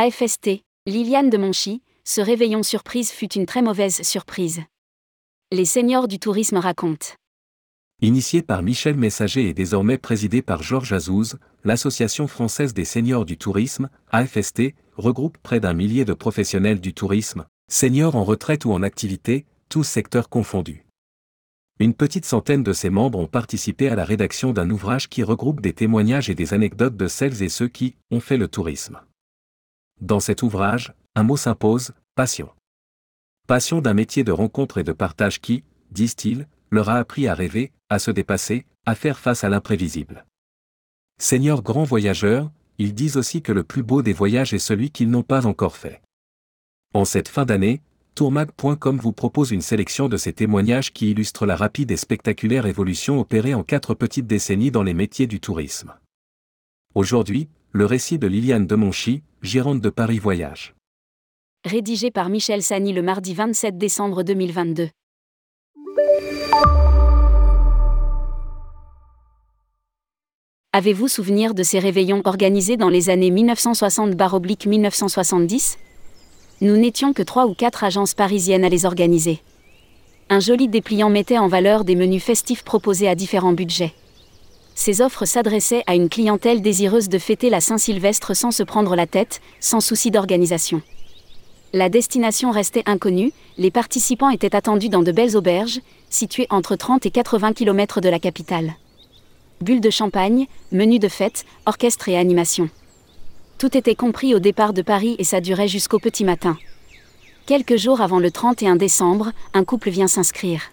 AFST, Liliane de Monchy, ce réveillon surprise fut une très mauvaise surprise. Les seniors du tourisme racontent. Initié par Michel Messager et désormais présidé par Georges Azouz, l'Association française des seniors du tourisme, AFST, regroupe près d'un millier de professionnels du tourisme, seniors en retraite ou en activité, tous secteurs confondus. Une petite centaine de ses membres ont participé à la rédaction d'un ouvrage qui regroupe des témoignages et des anecdotes de celles et ceux qui ont fait le tourisme. Dans cet ouvrage, un mot s'impose, passion. Passion d'un métier de rencontre et de partage qui, disent-ils, leur a appris à rêver, à se dépasser, à faire face à l'imprévisible. Seigneurs grands voyageurs, ils disent aussi que le plus beau des voyages est celui qu'ils n'ont pas encore fait. En cette fin d'année, tourmag.com vous propose une sélection de ces témoignages qui illustrent la rapide et spectaculaire évolution opérée en quatre petites décennies dans les métiers du tourisme. Aujourd'hui, le récit de Liliane de Monchy, gérante de Paris Voyage. Rédigé par Michel Sani le mardi 27 décembre 2022. Avez-vous souvenir de ces réveillons organisés dans les années 1960-1970 Nous n'étions que trois ou quatre agences parisiennes à les organiser. Un joli dépliant mettait en valeur des menus festifs proposés à différents budgets. Ces offres s'adressaient à une clientèle désireuse de fêter la Saint-Sylvestre sans se prendre la tête, sans souci d'organisation. La destination restait inconnue, les participants étaient attendus dans de belles auberges, situées entre 30 et 80 km de la capitale. Bulles de champagne, menus de fête, orchestre et animation. Tout était compris au départ de Paris et ça durait jusqu'au petit matin. Quelques jours avant le 31 décembre, un couple vient s'inscrire.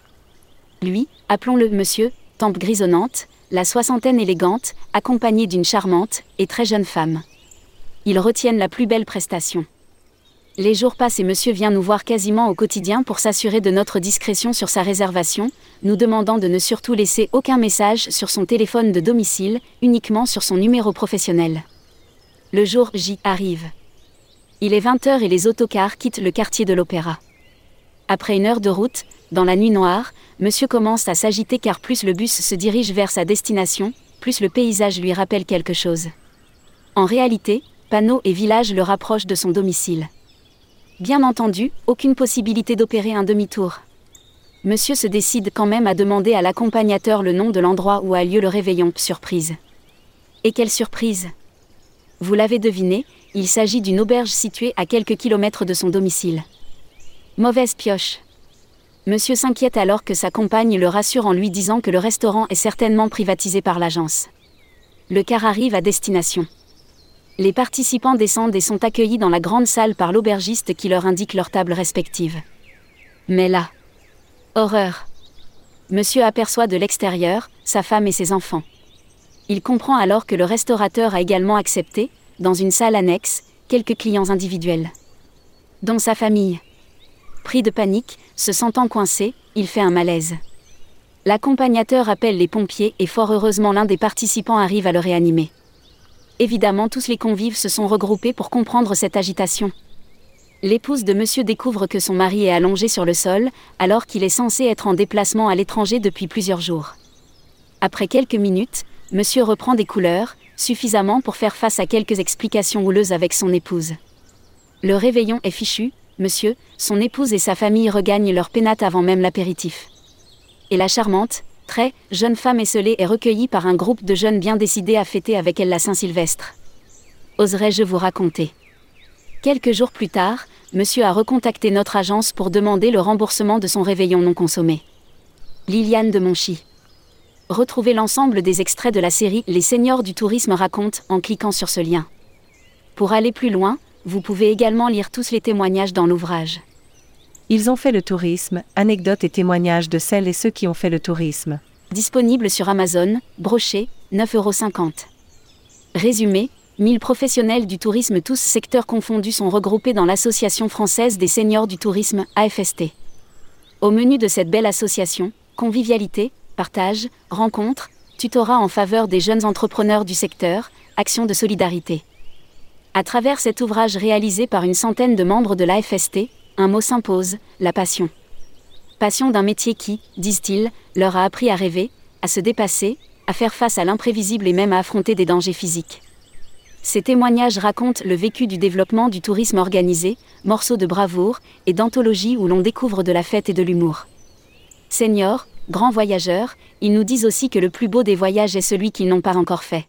Lui, appelons-le monsieur, tempe grisonnante, la soixantaine élégante, accompagnée d'une charmante et très jeune femme. Ils retiennent la plus belle prestation. Les jours passent et monsieur vient nous voir quasiment au quotidien pour s'assurer de notre discrétion sur sa réservation, nous demandant de ne surtout laisser aucun message sur son téléphone de domicile, uniquement sur son numéro professionnel. Le jour J arrive. Il est 20h et les autocars quittent le quartier de l'Opéra. Après une heure de route, dans la nuit noire, monsieur commence à s'agiter car plus le bus se dirige vers sa destination, plus le paysage lui rappelle quelque chose. En réalité, panneaux et villages le rapprochent de son domicile. Bien entendu, aucune possibilité d'opérer un demi-tour. Monsieur se décide quand même à demander à l'accompagnateur le nom de l'endroit où a lieu le réveillon, surprise. Et quelle surprise Vous l'avez deviné, il s'agit d'une auberge située à quelques kilomètres de son domicile. Mauvaise pioche. Monsieur s'inquiète alors que sa compagne le rassure en lui disant que le restaurant est certainement privatisé par l'agence. Le car arrive à destination. Les participants descendent et sont accueillis dans la grande salle par l'aubergiste qui leur indique leurs tables respectives. Mais là, horreur. Monsieur aperçoit de l'extérieur sa femme et ses enfants. Il comprend alors que le restaurateur a également accepté, dans une salle annexe, quelques clients individuels. Dont sa famille. Pris de panique, se sentant coincé, il fait un malaise. L'accompagnateur appelle les pompiers et fort heureusement l'un des participants arrive à le réanimer. Évidemment, tous les convives se sont regroupés pour comprendre cette agitation. L'épouse de monsieur découvre que son mari est allongé sur le sol, alors qu'il est censé être en déplacement à l'étranger depuis plusieurs jours. Après quelques minutes, monsieur reprend des couleurs, suffisamment pour faire face à quelques explications houleuses avec son épouse. Le réveillon est fichu, monsieur, son épouse et sa famille regagnent leur pénate avant même l'apéritif. Et la charmante, très jeune femme esselée est recueillie par un groupe de jeunes bien décidés à fêter avec elle la Saint-Sylvestre. Oserais-je vous raconter? Quelques jours plus tard, monsieur a recontacté notre agence pour demander le remboursement de son réveillon non consommé. Liliane de Monchy. Retrouvez l'ensemble des extraits de la série Les seniors du tourisme racontent en cliquant sur ce lien. Pour aller plus loin, vous pouvez également lire tous les témoignages dans l'ouvrage. Ils ont fait le tourisme, anecdotes et témoignages de celles et ceux qui ont fait le tourisme. Disponible sur Amazon, broché, 9,50€. Résumé 1000 professionnels du tourisme, tous secteurs confondus, sont regroupés dans l'Association française des seniors du tourisme, AFST. Au menu de cette belle association, convivialité, partage, rencontres, tutorat en faveur des jeunes entrepreneurs du secteur, actions de solidarité. À travers cet ouvrage réalisé par une centaine de membres de l'AFST, un mot s'impose, la passion. Passion d'un métier qui, disent-ils, leur a appris à rêver, à se dépasser, à faire face à l'imprévisible et même à affronter des dangers physiques. Ces témoignages racontent le vécu du développement du tourisme organisé, morceaux de bravoure et d'anthologie où l'on découvre de la fête et de l'humour. Seniors, grands voyageurs, ils nous disent aussi que le plus beau des voyages est celui qu'ils n'ont pas encore fait.